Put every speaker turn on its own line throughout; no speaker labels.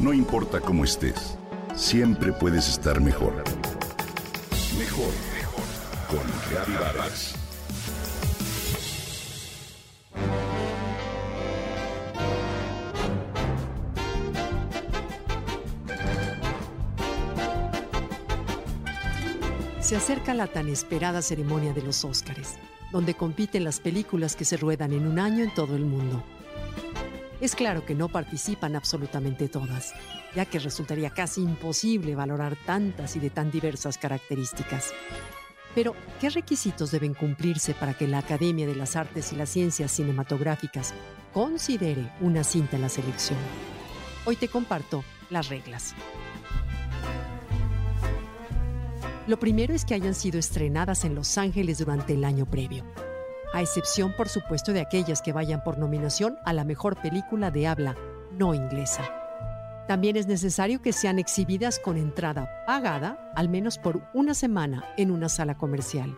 No importa cómo estés, siempre puedes estar mejor. Mejor, mejor. Con Reavivadas.
Se acerca la tan esperada ceremonia de los Óscares, donde compiten las películas que se ruedan en un año en todo el mundo. Es claro que no participan absolutamente todas, ya que resultaría casi imposible valorar tantas y de tan diversas características. Pero, ¿qué requisitos deben cumplirse para que la Academia de las Artes y las Ciencias Cinematográficas considere una cinta en la selección? Hoy te comparto las reglas. Lo primero es que hayan sido estrenadas en Los Ángeles durante el año previo, a excepción por supuesto de aquellas que vayan por nominación a la mejor película de habla no inglesa. También es necesario que sean exhibidas con entrada pagada al menos por una semana en una sala comercial.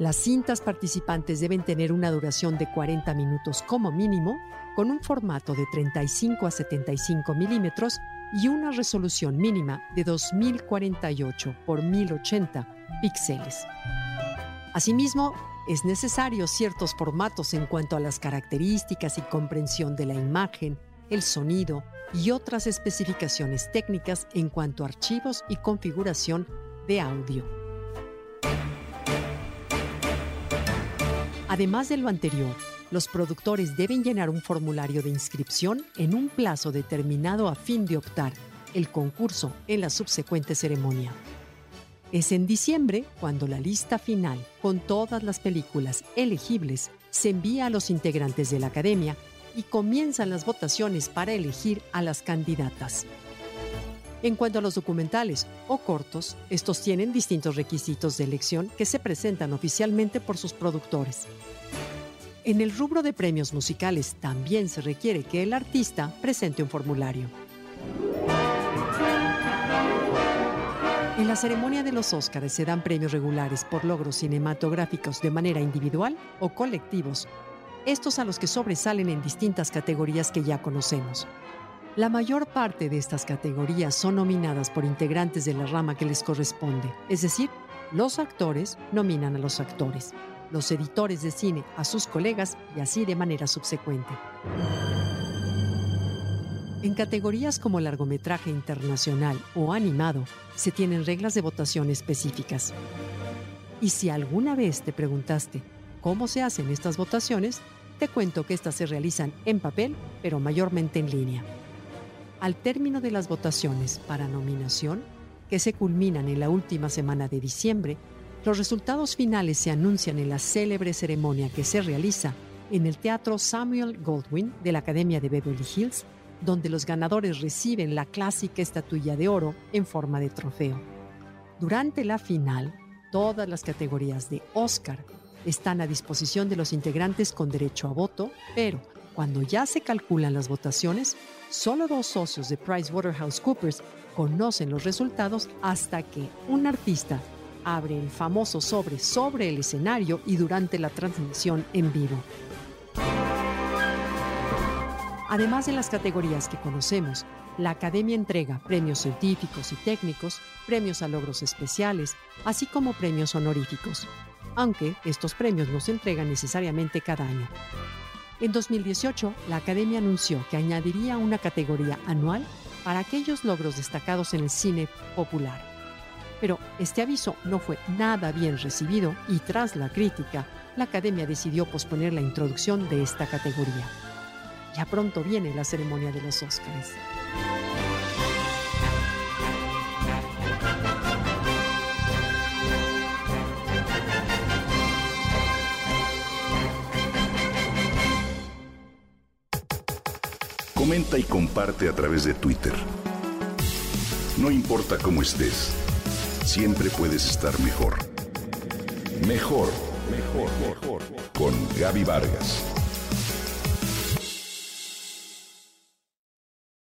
Las cintas participantes deben tener una duración de 40 minutos como mínimo, con un formato de 35 a 75 milímetros y una resolución mínima de 2048 por 1080 píxeles. Asimismo, es necesario ciertos formatos en cuanto a las características y comprensión de la imagen, el sonido y otras especificaciones técnicas en cuanto a archivos y configuración de audio. Además de lo anterior, los productores deben llenar un formulario de inscripción en un plazo determinado a fin de optar el concurso en la subsecuente ceremonia. Es en diciembre cuando la lista final, con todas las películas elegibles, se envía a los integrantes de la academia y comienzan las votaciones para elegir a las candidatas. En cuanto a los documentales o cortos, estos tienen distintos requisitos de elección que se presentan oficialmente por sus productores. En el rubro de premios musicales también se requiere que el artista presente un formulario. En la ceremonia de los Óscares se dan premios regulares por logros cinematográficos de manera individual o colectivos, estos a los que sobresalen en distintas categorías que ya conocemos. La mayor parte de estas categorías son nominadas por integrantes de la rama que les corresponde, es decir, los actores nominan a los actores, los editores de cine a sus colegas y así de manera subsecuente. En categorías como largometraje internacional o animado, se tienen reglas de votación específicas. Y si alguna vez te preguntaste cómo se hacen estas votaciones, te cuento que estas se realizan en papel, pero mayormente en línea. Al término de las votaciones para nominación, que se culminan en la última semana de diciembre, los resultados finales se anuncian en la célebre ceremonia que se realiza en el Teatro Samuel Goldwyn de la Academia de Beverly Hills, donde los ganadores reciben la clásica estatuilla de oro en forma de trofeo. Durante la final, todas las categorías de Oscar están a disposición de los integrantes con derecho a voto, pero cuando ya se calculan las votaciones, solo dos socios de PricewaterhouseCoopers conocen los resultados hasta que un artista abre el famoso sobre sobre el escenario y durante la transmisión en vivo. Además de las categorías que conocemos, la Academia entrega premios científicos y técnicos, premios a logros especiales, así como premios honoríficos, aunque estos premios no se entregan necesariamente cada año. En 2018, la Academia anunció que añadiría una categoría anual para aquellos logros destacados en el cine popular pero este aviso no fue nada bien recibido y tras la crítica, la academia decidió posponer la introducción de esta categoría. Ya pronto viene la ceremonia de los Óscares.
Comenta y comparte a través de Twitter. No importa cómo estés siempre puedes estar mejor. Mejor, mejor, mejor. Con Gaby Vargas.